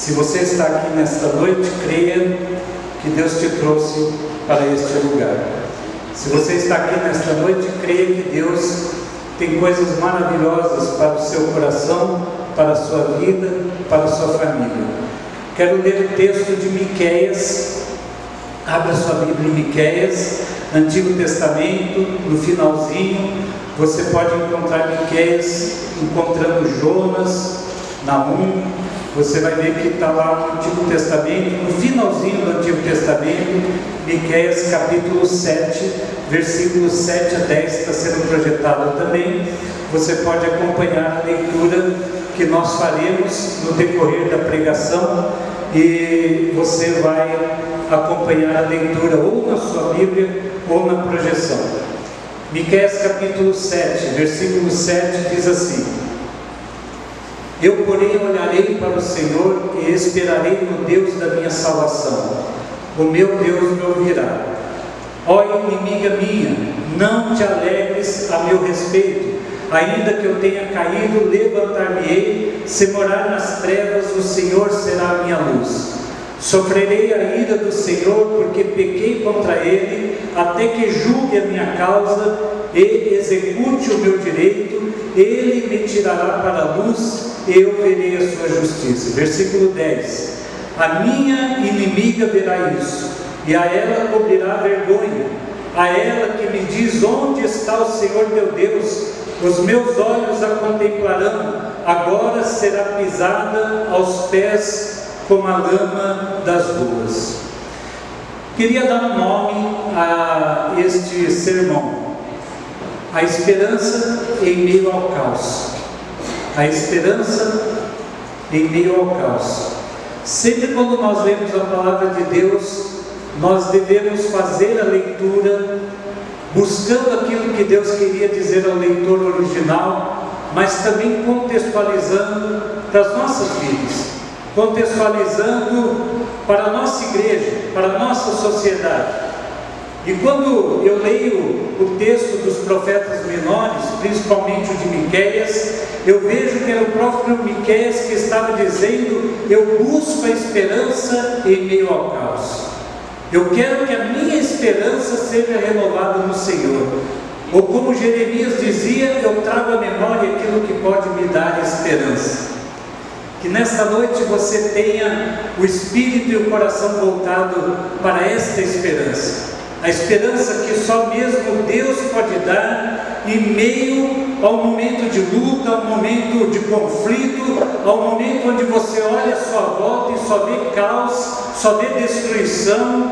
Se você está aqui nesta noite, creia que Deus te trouxe para este lugar. Se você está aqui nesta noite, creia que Deus tem coisas maravilhosas para o seu coração, para a sua vida, para a sua família. Quero ler o texto de Miqueias. Abra sua Bíblia em Miqueias, Antigo Testamento, no finalzinho, você pode encontrar Miqueias encontrando Jonas, Naum, você vai ver que está lá no Antigo Testamento, no finalzinho do Antigo Testamento, Miqueias capítulo 7, versículos 7 a 10 está sendo projetado também. Você pode acompanhar a leitura que nós faremos no decorrer da pregação e você vai acompanhar a leitura ou na sua Bíblia ou na projeção. Miqueias capítulo 7, versículo 7 diz assim: Eu, porém, olharei para o Senhor e esperarei no Deus da minha salvação. O meu Deus me ouvirá. Ó inimiga minha, não te alegres a meu respeito, ainda que eu tenha caído, levantar-me-ei, se morar nas trevas, o Senhor será a minha luz. Sofrerei a ira do Senhor, porque pequei contra ele, até que julgue a minha causa e execute o meu direito, ele me tirará para a luz, e eu verei a sua justiça. Versículo 10: A minha inimiga verá isso, e a ela cobrirá vergonha, a ela que me diz: Onde está o Senhor teu Deus? Os meus olhos a contemplarão, agora será pisada aos pés como a lama das ruas. Queria dar um nome a este sermão: A esperança em meio ao caos. A esperança em meio ao caos. Sempre quando nós lemos a palavra de Deus, nós devemos fazer a leitura buscando aquilo que Deus queria dizer ao leitor original, mas também contextualizando para as nossas vidas contextualizando para a nossa igreja, para a nossa sociedade. E quando eu leio o texto dos profetas menores, principalmente o de Miqueias, eu vejo que era o próprio Miqueias que estava dizendo: Eu busco a esperança em meio ao caos. Eu quero que a minha esperança seja renovada no Senhor. Ou como Jeremias dizia, eu trago à memória aquilo que pode me dar esperança. Que nesta noite você tenha o espírito e o coração voltado para esta esperança. A esperança que só mesmo Deus pode dar em meio ao momento de luta, ao momento de conflito, ao momento onde você olha à sua volta e só vê caos, só vê destruição.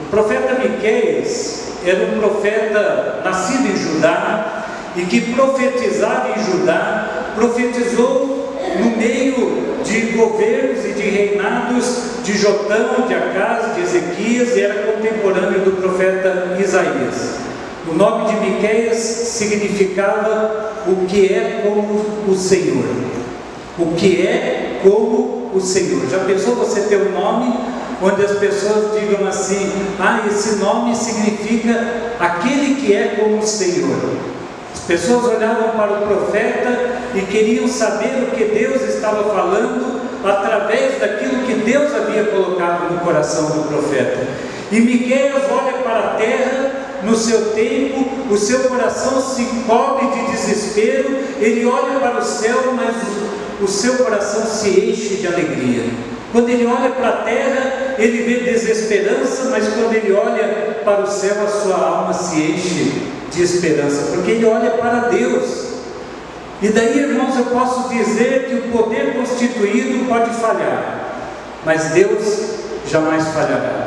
O profeta Miqueias era um profeta nascido em Judá e que profetizava em Judá, profetizou no meio de governos e de reinados de Jotão, de Acas, de Ezequias, e era contemporâneo do profeta Isaías. O nome de Miqueias significava o que é como o Senhor. O que é como o Senhor. Já pensou você ter um nome onde as pessoas digam assim: ah, esse nome significa aquele que é como o Senhor. As pessoas olhavam para o profeta e queriam saber o que Deus estava falando através daquilo que Deus havia colocado no coração do profeta. E Miqueias olha para a terra no seu tempo, o seu coração se cobre de desespero, ele olha para o céu, mas o seu coração se enche de alegria. Quando ele olha para a terra, ele vê desesperança, mas quando ele olha para o céu, a sua alma se enche de esperança, porque ele olha para Deus. E daí, irmãos, eu posso dizer que o poder constituído pode falhar, mas Deus jamais falhará.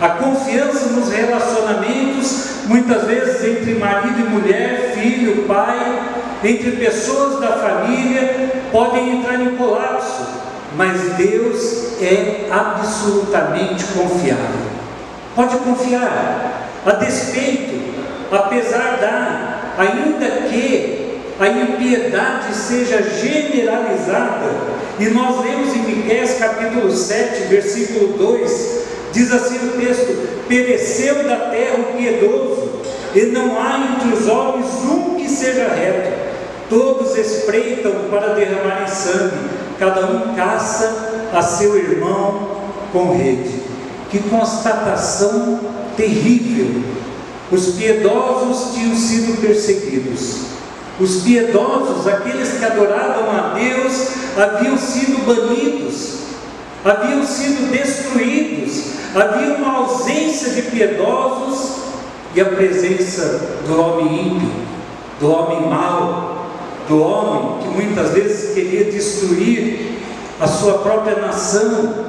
A confiança nos relacionamentos, muitas vezes entre marido e mulher, filho, pai, entre pessoas da família, podem entrar em colapso, mas Deus é absolutamente confiável. Pode confiar, a despeito apesar da, ainda que a impiedade seja generalizada, e nós lemos em Miqueias capítulo 7, versículo 2, diz assim o texto: pereceu da terra o piedoso, e não há entre os homens um que seja reto, todos espreitam para derramarem sangue, cada um caça a seu irmão com rede. Que constatação terrível! Os piedosos tinham sido perseguidos. Os piedosos, aqueles que adoravam a Deus, haviam sido banidos, haviam sido destruídos, havia uma ausência de piedosos e a presença do homem ímpio, do homem mau, do homem que muitas vezes queria destruir a sua própria nação.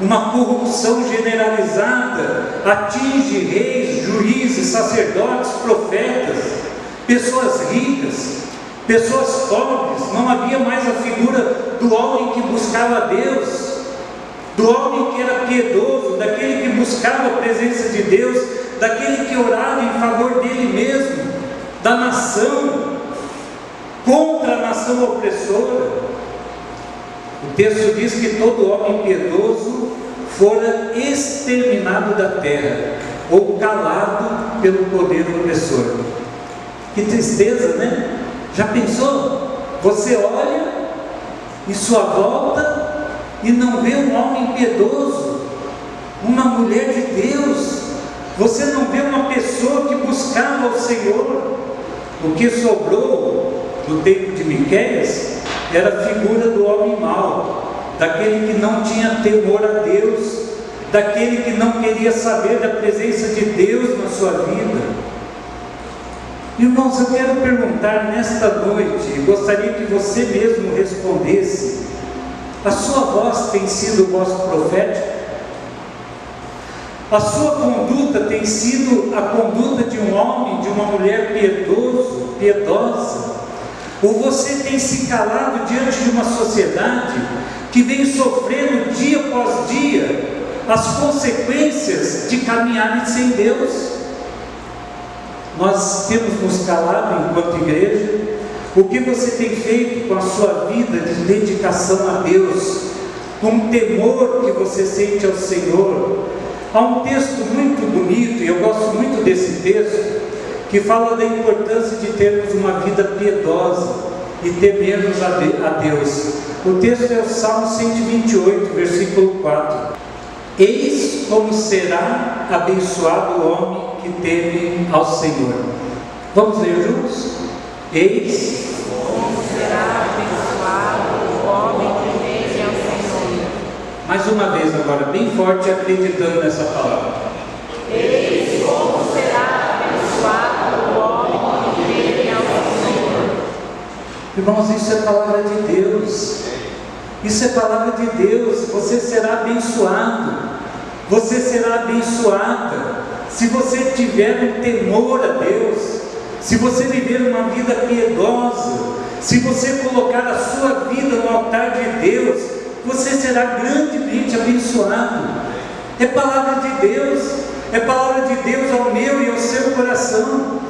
Uma corrupção generalizada atinge reis, juízes, sacerdotes, profetas, pessoas ricas, pessoas pobres. Não havia mais a figura do homem que buscava Deus, do homem que era piedoso, daquele que buscava a presença de Deus, daquele que orava em favor dele mesmo, da nação, contra a nação opressora. O texto diz que todo homem piedoso fora exterminado da terra, ou calado pelo poder opressor. Que tristeza, né? Já pensou? Você olha em sua volta e não vê um homem piedoso, uma mulher de Deus, você não vê uma pessoa que buscava o Senhor. O que sobrou no tempo de Miqueias era a figura do homem mau, daquele que não tinha temor a Deus, daquele que não queria saber da presença de Deus na sua vida. Irmãos, eu quero perguntar nesta noite, gostaria que você mesmo respondesse: a sua voz tem sido voz profética? A sua conduta tem sido a conduta de um homem, de uma mulher piedoso, piedosa? Ou você tem se calado diante de uma sociedade que vem sofrendo dia após dia as consequências de caminharem sem Deus? Nós temos nos calado enquanto igreja. O que você tem feito com a sua vida de dedicação a Deus? Com o temor que você sente ao Senhor? Há um texto muito bonito, e eu gosto muito desse texto, que fala da importância de termos uma vida piedosa e temermos a Deus. O texto é o Salmo 128, versículo 4. Eis como será abençoado o homem que teme ao Senhor. Vamos ler juntos? Eis como será abençoado o homem que teme ao Senhor. Mais uma vez agora, bem forte, acreditando nessa palavra. Eis como será abençoado o homem que teme ao Senhor. Irmãos, isso é palavra de Deus. Isso é palavra de Deus. Você será abençoado. Você será abençoada. Se você tiver um temor a Deus, se você viver uma vida piedosa, se você colocar a sua vida no altar de Deus, você será grandemente abençoado. É palavra de Deus, é palavra de Deus ao meu e ao seu coração.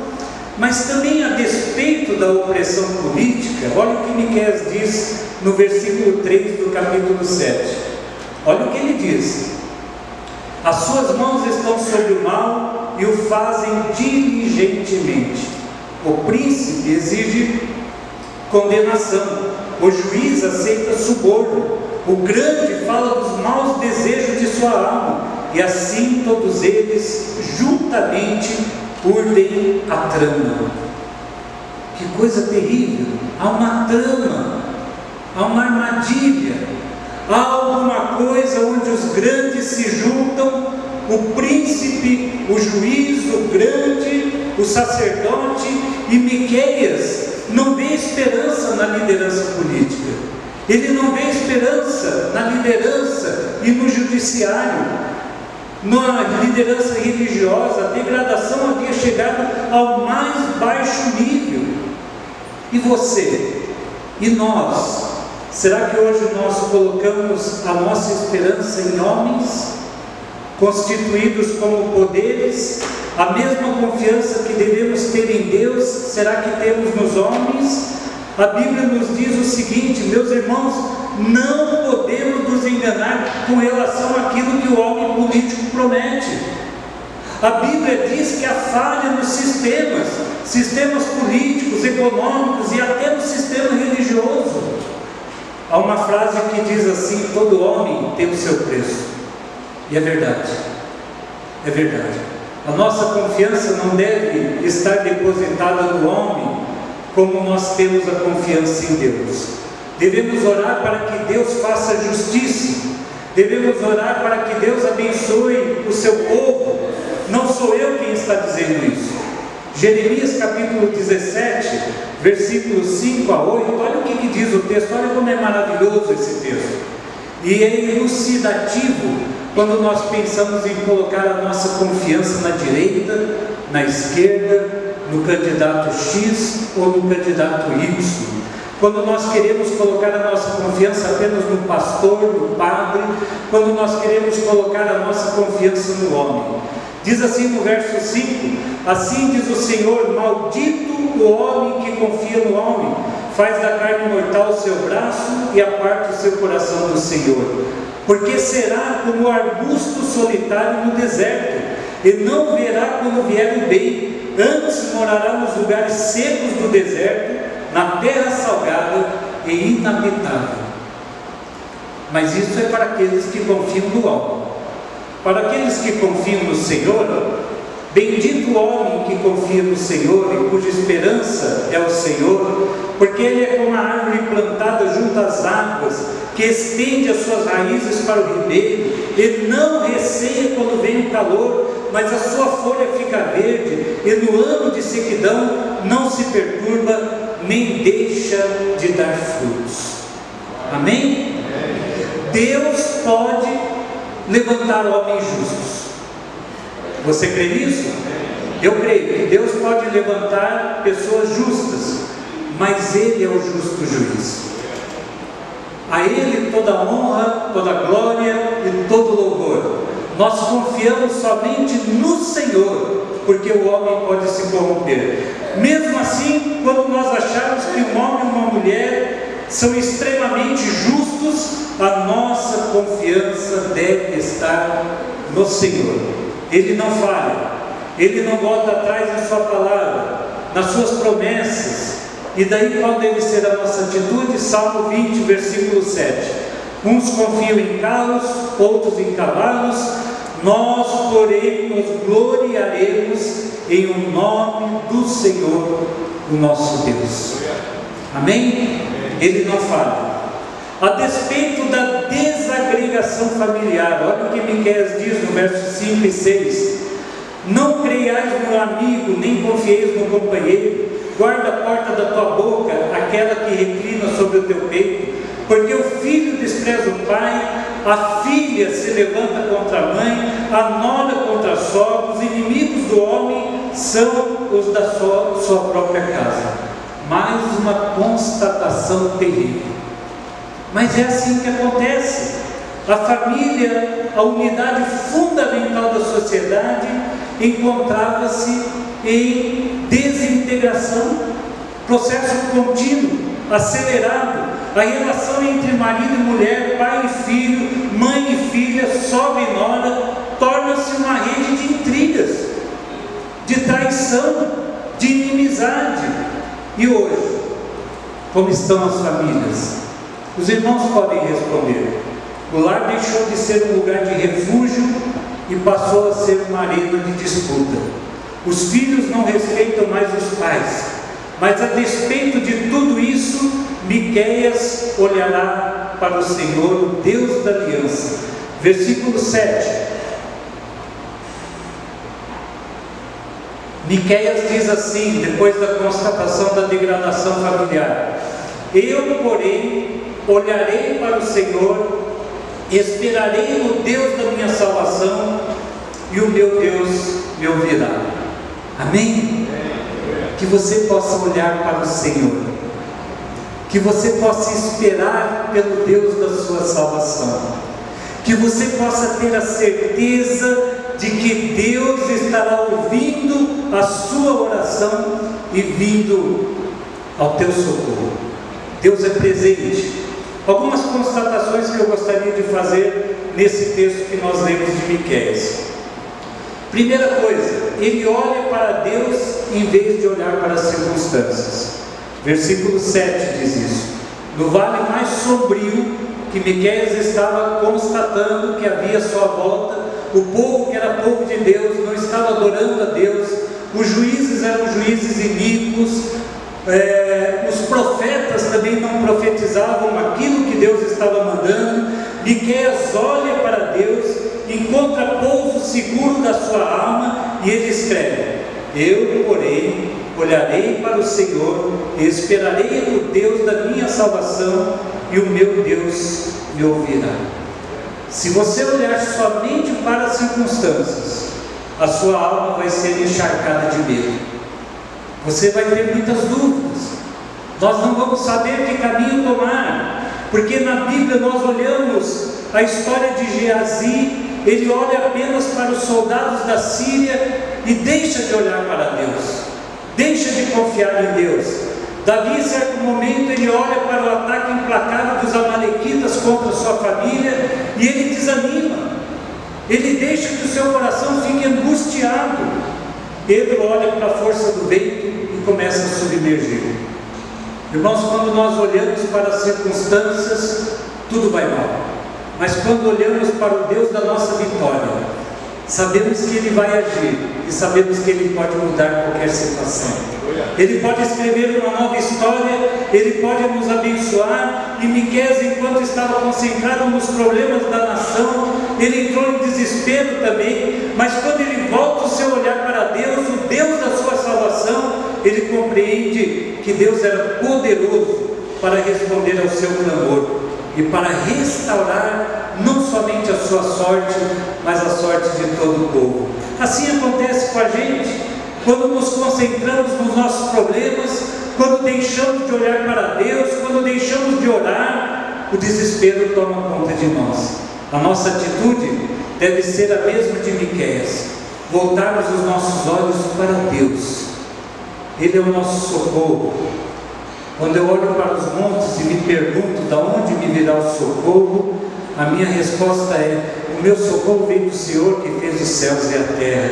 Mas também a despeito da opressão política, olha o que Miquel diz no versículo 3 do capítulo 7. Olha o que ele diz: As suas mãos estão sobre o mal e o fazem diligentemente. O príncipe exige condenação, o juiz aceita suborno, o grande fala dos maus desejos de sua alma, e assim todos eles juntamente urdem a trama. Que coisa terrível! Há uma trama, há uma armadilha, há coisa onde os grandes se juntam, o príncipe, o juiz, o grande, o sacerdote e Miqueias não vê esperança na liderança política. Ele não vê esperança na liderança e no judiciário, na liderança religiosa. A degradação havia chegado ao mais baixo nível. E você? E nós? Será que hoje nós colocamos a nossa esperança em homens, constituídos como poderes? A mesma confiança que devemos ter em Deus, será que temos nos homens? A Bíblia nos diz o seguinte, meus irmãos, não podemos nos enganar com relação àquilo que o homem político promete. A Bíblia diz que há falha nos sistemas, sistemas políticos, econômicos e até no sistema religioso. Há uma frase que diz assim: todo homem tem o seu preço. E é verdade. É verdade. A nossa confiança não deve estar depositada no homem como nós temos a confiança em Deus. Devemos orar para que Deus faça justiça. Devemos orar para que Deus abençoe o seu povo. Não sou eu quem está dizendo isso. Jeremias capítulo 17, versículos 5 a 8, olha o que, que diz o texto, olha como é maravilhoso esse texto. E é elucidativo quando nós pensamos em colocar a nossa confiança na direita, na esquerda, no candidato X ou no candidato Y. Quando nós queremos colocar a nossa confiança apenas no pastor, no padre, quando nós queremos colocar a nossa confiança no homem. Diz assim no verso 5: Assim diz o Senhor: Maldito o homem que confia no homem, faz da carne mortal o seu braço e aparta o seu coração do Senhor. Porque será como arbusto solitário no deserto, e não verá quando vier o bem, antes morará nos lugares secos do deserto, na terra salgada e inabitável. Mas isso é para aqueles que confiam no homem. Para aqueles que confiam no Senhor, bendito o homem que confia no Senhor e cuja esperança é o Senhor, porque ele é como a árvore plantada junto às águas, que estende as suas raízes para o ribeiro, e não receia quando vem o calor, mas a sua folha fica verde, e no ano de sequidão não se perturba, nem deixa de dar frutos. Amém? Deus pode levantar homens justos. Você crê nisso? Eu creio que Deus pode levantar pessoas justas, mas Ele é o justo juiz. A Ele toda honra, toda glória e todo louvor. Nós confiamos somente no Senhor, porque o homem pode se corromper. Mesmo assim, quando nós acharmos que um homem e uma mulher são extremamente justos, a nossa confiança deve estar no Senhor. Ele não falha, ele não volta atrás na sua palavra, nas suas promessas. E daí qual deve ser a nossa atitude? Salmo 20, versículo 7. Uns confiam em carros, outros em cavalos, nós, porém, nos gloriaremos em o nome do Senhor, o nosso Deus. Amém? Ele não falha. A despeito da desagregação familiar, olha o que Miqueias diz no verso 5 e 6. Não creiais no amigo, nem confieis no companheiro, guarda a porta da tua boca, aquela que reclina sobre o teu peito, porque o filho despreza o pai, a filha se levanta contra a mãe, a nora contra a sogra, os inimigos do homem são os da sua, sua própria casa. Mais uma constatação terrível. Mas é assim que acontece. A família, a unidade fundamental da sociedade, encontrava-se em desintegração, processo contínuo, acelerado. A relação entre marido e mulher, pai e filho, mãe e filha, sogra e nora, torna-se uma rede de intrigas, de traição, de inimizade. E hoje, como estão as famílias? Os irmãos podem responder. O lar deixou de ser um lugar de refúgio e passou a ser uma arena de disputa. Os filhos não respeitam mais os pais, mas a despeito de tudo isso, Miqueias olhará para o Senhor, o Deus da aliança. Versículo 7. Miqueias diz assim, depois da constatação da degradação familiar: Eu, porém, olharei para o Senhor, esperarei no Deus da minha salvação, e o meu Deus me ouvirá. Amém? Que você possa olhar para o Senhor, que você possa esperar pelo Deus da sua salvação, que você possa ter a certeza de que Deus estará ouvindo a sua oração e vindo ao teu socorro. Deus é presente. Algumas constatações que eu gostaria de fazer nesse texto que nós lemos de Miqueias. Primeira coisa, ele olha para Deus em vez de olhar para as circunstâncias. Versículo 7 diz isso. no vale mais sombrio que Miqueias estava constatando que havia à sua volta, o povo que era povo de Deus não estava adorando a Deus, os juízes eram juízes iníquos, é, os profetas também não profetizavam aquilo que Deus estava mandando. Miqueias olha para Deus, encontra povo seguro da sua alma e ele escreve: Eu, porém, olharei para o Senhor esperarei no Deus da minha salvação, e o meu Deus me ouvirá. Se você olhar somente para as circunstâncias, a sua alma vai ser encharcada de medo. Você vai ter muitas dúvidas. Nós não vamos saber que caminho tomar, porque na Bíblia nós olhamos a história de Geazi, ele olha apenas para os soldados da Síria e deixa de olhar para Deus, deixa de confiar em Deus. Davi, em certo momento, ele olha para o ataque implacável dos Amalequitas contra sua família e ele desanima. Ele deixa que o seu coração fique angustiado. Pedro olha para a força do vento e começa a submergir. Irmãos, quando nós olhamos para as circunstâncias, tudo vai mal. Mas quando olhamos para o Deus da nossa vitória, sabemos que Ele vai agir e sabemos que Ele pode mudar qualquer situação. Ele pode escrever uma nova história, Ele pode nos abençoar. E Miqués, enquanto estava concentrado nos problemas da nação, ele entrou em desespero também. Mas quando ele volta o seu olhar para Deus, o Deus da sua salvação, ele compreende que Deus era poderoso para responder ao seu clamor e para restaurar não somente a sua sorte, mas a sorte de todo o povo. Assim acontece com a gente quando nos concentramos nos nossos problemas, quando deixamos de olhar para Deus, quando deixamos de orar, o desespero toma conta de nós. A nossa atitude deve ser a mesma de Miqueias, voltarmos os nossos olhos para Deus. Ele é o nosso socorro. Quando eu olho para os montes e me pergunto de onde me virá o socorro, a minha resposta é: o meu socorro vem do Senhor que fez os céus e a terra.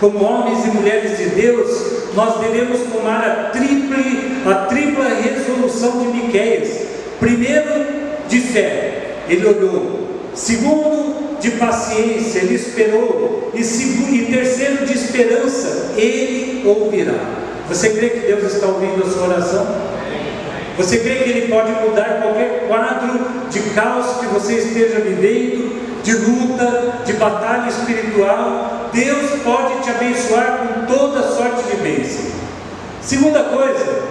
Como homens e mulheres de Deus, nós devemos tomar a triple, a tripla resolução de Miqueias. Primeiro, de fé, ele olhou. Segundo, de paciência, ele esperou. E, segundo, e terceiro, de esperança, ele ouvirá. Você crê que Deus está ouvindo a sua oração? Você crê que Ele pode mudar qualquer quadro de caos que você esteja vivendo, de luta, de batalha espiritual? Deus pode te abençoar com toda sorte de bênção. Segunda coisa,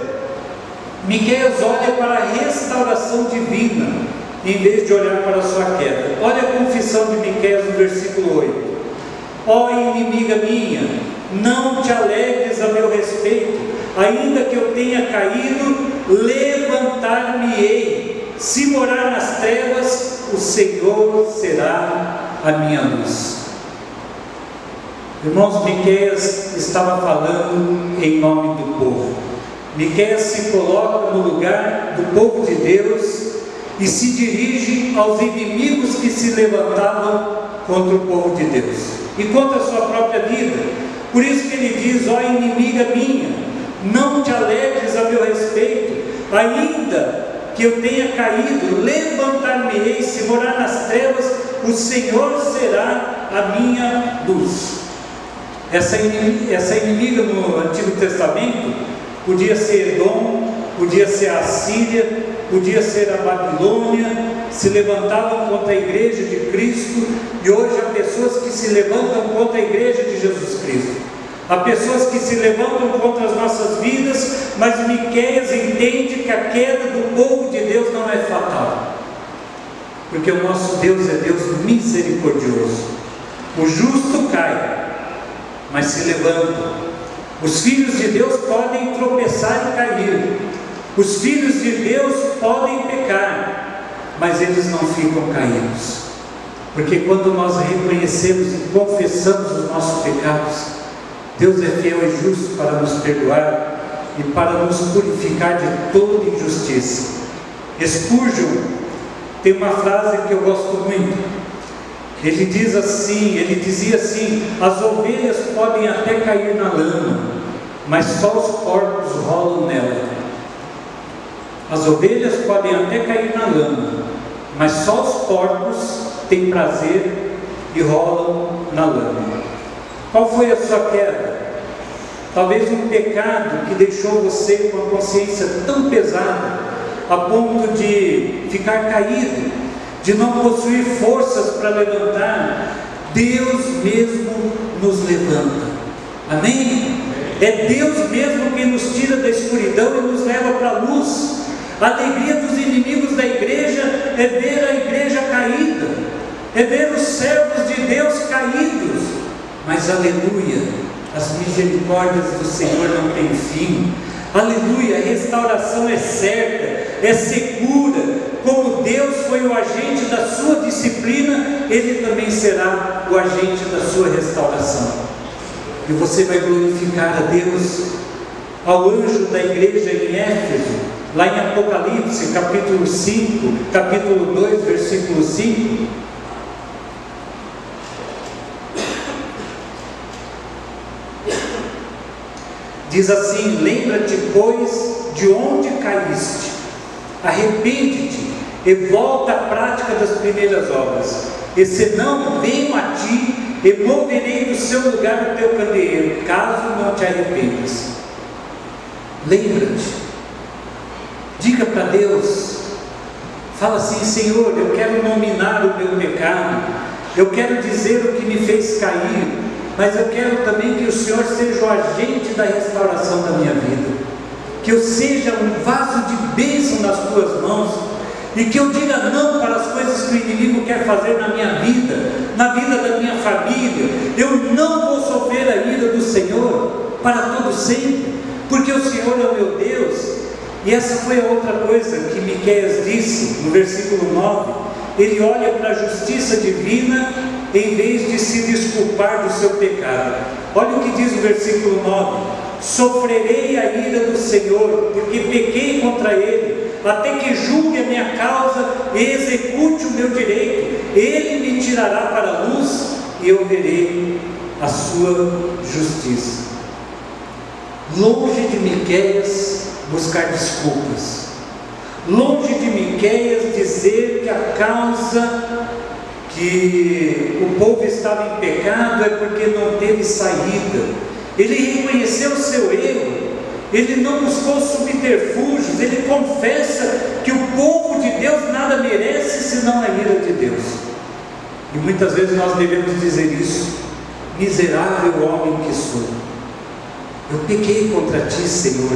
Miqueias olha para a restauração divina, em vez de olhar para a sua queda. Olha a confissão de Miqueias no versículo 8. Ó inimiga minha, não te alegres a meu respeito, ainda que eu tenha caído, levantar-me-ei. Se morar nas trevas, o Senhor será a minha luz. Irmãos, Miqueias estava falando em nome do povo. Miqueias se coloca no lugar do povo de Deus e se dirige aos inimigos que se levantavam contra o povo de Deus e contra a sua própria vida. Por isso que ele diz: Ó inimiga minha, não te alegres a meu respeito, ainda que eu tenha caído, levantar-me-ei, se morar nas trevas, o Senhor será a minha luz. Essa inimiga, essa inimiga no Antigo Testamento podia ser Edom, podia ser a Síria, podia ser a Babilônia, se levantavam contra a igreja de Cristo, e hoje há pessoas que se levantam contra a igreja de Jesus Cristo. Há pessoas que se levantam contra as nossas vidas, mas Miqueias entende que a queda do povo de Deus não é fatal. Porque o nosso Deus é Deus misericordioso. O justo cai, mas se levanta. Os filhos de Deus podem tropeçar e cair. Os filhos de Deus podem pecar, mas eles não ficam caídos. Porque quando nós reconhecemos e confessamos os nossos pecados, Deus é fiel e justo para nos perdoar e para nos purificar de toda injustiça. Spurgeon tem uma frase que eu gosto muito. Ele diz assim, ele dizia assim: as ovelhas podem até cair na lama, mas só os porcos rolam nela. As ovelhas podem até cair na lama, mas só os porcos têm prazer e rolam na lama. Qual foi a sua queda? Talvez um pecado que deixou você com a consciência tão pesada, a ponto de ficar caído, de não possuir forças para levantar. Deus mesmo nos levanta. Amém? É Deus mesmo quem nos tira da escuridão e nos leva para a luz. A alegria dos inimigos da igreja é ver a igreja caída, é ver os servos de Deus caídos. Mas aleluia, as misericórdias do Senhor não têm fim. Aleluia, a restauração é certa, é segura. Como Deus foi o agente da sua disciplina, Ele também será o agente da sua restauração. E você vai glorificar a Deus ao anjo da igreja em Éfeso, lá em Apocalipse, capítulo 5, capítulo 2, versículo 5. Diz assim: Lembra-te, pois, de onde caíste, arrepende-te e volta à prática das primeiras obras, e senão venho a ti removerei do seu lugar o teu candeeiro, caso não te arrependas. Lembra-te, diga para Deus, fala assim: Senhor, eu quero nominar o meu pecado, eu quero dizer o que me fez cair, mas eu quero também que o Senhor seja o agente da restauração da minha vida, que eu seja um vaso de bênção nas tuas mãos e que eu diga não para as coisas que o inimigo quer fazer na minha vida, na vida da minha família. Eu não vou sofrer a ira do Senhor para todo sempre, porque o Senhor é o meu Deus. E essa foi a outra coisa que Miqueias disse no versículo 9. Ele olha para a justiça divina em vez de se desculpar do seu pecado. Olha o que diz o versículo 9: Sofrerei a ira do Senhor, porque pequei contra ele até que julgue a minha causa e execute o meu direito. Ele me tirará para a luz e eu verei a sua justiça. Longe de Miqueias buscar desculpas. Longe de Miqueias dizer que a causa que o povo estava em pecado é porque não teve saída. Ele reconheceu o seu erro ele não buscou subterfúgios, ele confessa que o povo de Deus nada merece senão a ira de Deus. E muitas vezes nós devemos dizer isso: miserável homem que sou, eu pequei contra ti, Senhor,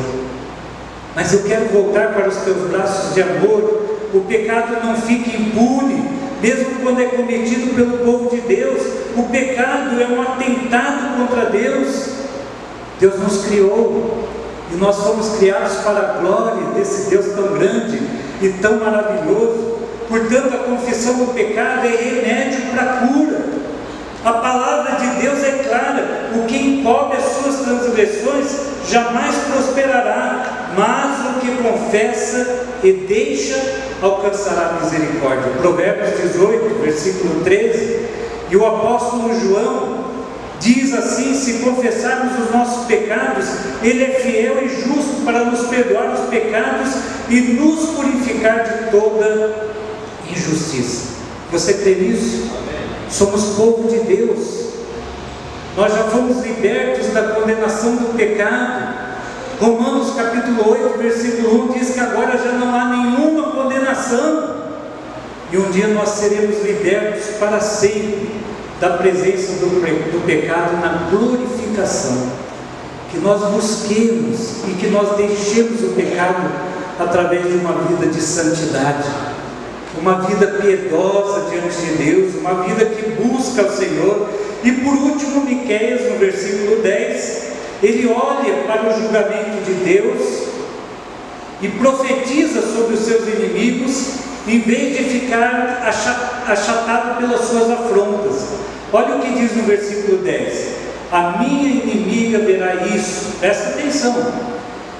mas eu quero voltar para os teus braços de amor. O pecado não fica impune, mesmo quando é cometido pelo povo de Deus. O pecado é um atentado contra Deus. Deus nos criou, e nós fomos criados para a glória desse Deus tão grande e tão maravilhoso. Portanto, a confissão do pecado é remédio para a cura. A palavra de Deus é clara: o que encobre as suas transgressões jamais prosperará, mas o que confessa e deixa alcançará misericórdia. Provérbios 18, versículo 13. E o apóstolo João Diz assim: se confessarmos os nossos pecados, Ele é fiel e justo para nos perdoar os pecados e nos purificar de toda injustiça. Você crê nisso? Somos povo de Deus. Nós já fomos libertos da condenação do pecado. Romanos capítulo 8, versículo 1 diz que agora já não há nenhuma condenação. E um dia nós seremos libertos para sempre da presença do, do pecado na glorificação. Que nós busquemos e que nós deixemos o pecado através de uma vida de santidade, uma vida piedosa diante de Deus, uma vida que busca o Senhor. E por último, Miqueias, no versículo 10, ele olha para o julgamento de Deus e profetiza sobre os seus inimigos em vez de ficar achatado pelas suas afrontas. Olha o que diz no versículo 10: A minha inimiga verá isso, presta atenção,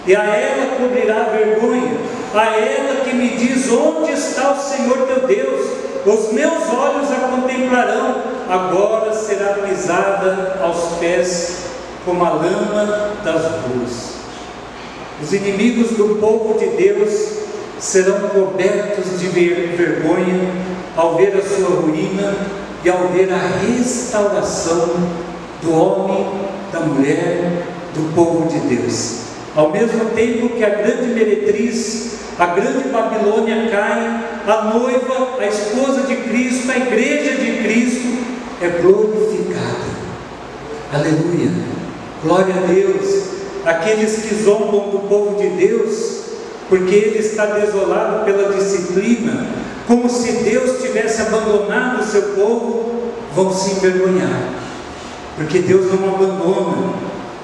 e a ela cobrirá a vergonha, a ela que me diz: Onde está o Senhor teu Deus? Os meus olhos a contemplarão, agora será pisada aos pés como a lama das ruas. Os inimigos do povo de Deus serão cobertos de vergonha ao ver a sua ruína e ao ver a restauração do homem, da mulher, do povo de Deus. Ao mesmo tempo que a grande meretriz, a grande Babilônia cai, a noiva, a esposa de Cristo, a igreja de Cristo é glorificada. Aleluia! Glória a Deus! Aqueles que zombam do povo de Deus, porque ele está desolado pela disciplina, como se Deus tivesse abandonado o seu povo, vão se envergonhar, porque Deus não abandona,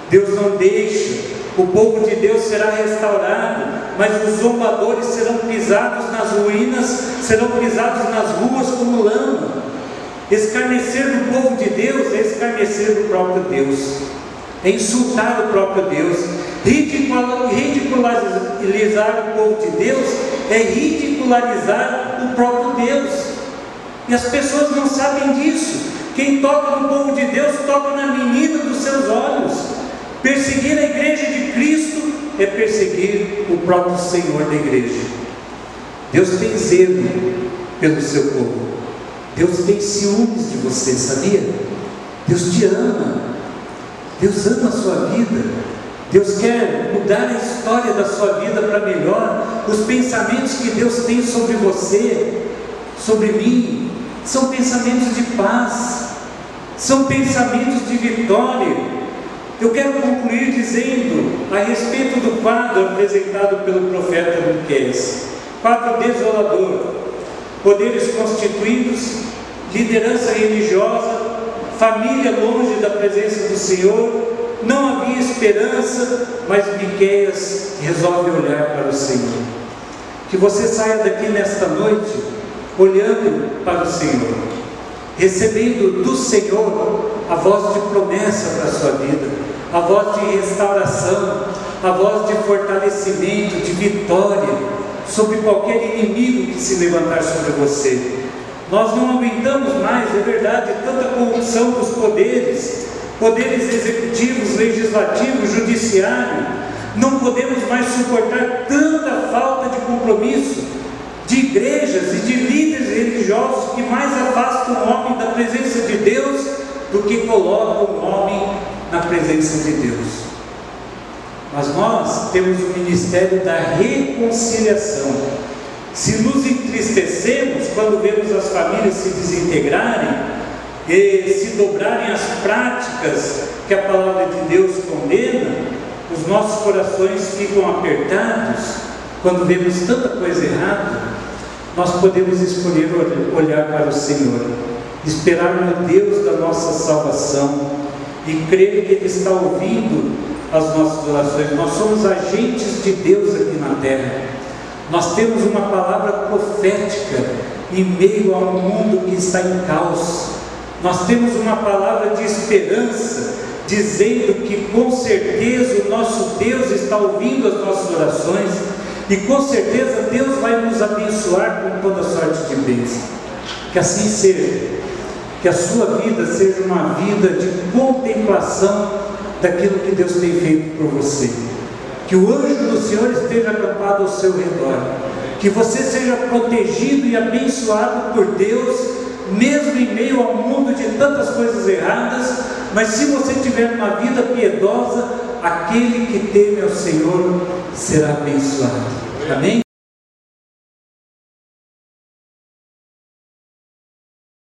Deus não deixa, o povo de Deus será restaurado, mas os zombadores serão pisados nas ruínas, serão pisados nas ruas como lama. Escarnecer do povo de Deus é escarnecer do próprio Deus, é insultar o próprio Deus, ridicularizar o povo de Deus é ridicularizar o próprio Deus. E as pessoas não sabem disso. Quem toca no povo de Deus toca na menina dos seus olhos. Perseguir a igreja de Cristo é perseguir o próprio Senhor da igreja. Deus tem zelo pelo seu povo. Deus tem ciúmes de você, sabia? Deus te ama. Deus ama a sua vida. Deus quer mudar a história da sua vida para melhor. Os pensamentos que Deus tem sobre você, sobre mim, são pensamentos de paz, são pensamentos de vitória. Eu quero concluir dizendo a respeito do quadro apresentado pelo profeta Miqueias. Quadro desolador. Poderes constituídos, liderança religiosa, família longe da presença do Senhor, não havia esperança, mas Miqueias resolve olhar para o Senhor. Que você saia daqui nesta noite olhando para o Senhor, recebendo do Senhor a voz de promessa para a sua vida a voz de restauração, a voz de fortalecimento, de vitória sobre qualquer inimigo que se levantar sobre você. Nós não aguentamos mais, é verdade, tanta corrupção dos poderes, poderes executivos, legislativos, judiciário. Não podemos mais suportar tanta falta de compromisso de igrejas e de líderes religiosos que mais afastam o homem da presença de Deus do que colocam o homem na presença de Deus. Mas nós temos o ministério da reconciliação. Se nos entristecemos quando vemos as famílias se desintegrarem e se dobrarem as práticas que a palavra de Deus condena, os nossos corações ficam apertados quando vemos tanta coisa errada, nós podemos escolher olhar para o Senhor, esperar no Deus da nossa salvação e crer que Ele está ouvindo as nossas orações. Nós somos agentes de Deus aqui na terra. Nós temos uma palavra profética em meio a um mundo que está em caos. Nós temos uma palavra de esperança, dizendo que com certeza o nosso Deus está ouvindo as nossas orações e com certeza Deus vai nos abençoar com toda sorte de bênção. Que assim seja que a sua vida seja uma vida de contemplação daquilo que Deus tem feito por você. Que o anjo do Senhor esteja acampado ao seu redor. Que você seja protegido e abençoado por Deus, mesmo em meio ao mundo de tantas coisas erradas. Mas se você tiver uma vida piedosa, aquele que teme ao Senhor será abençoado. Amém?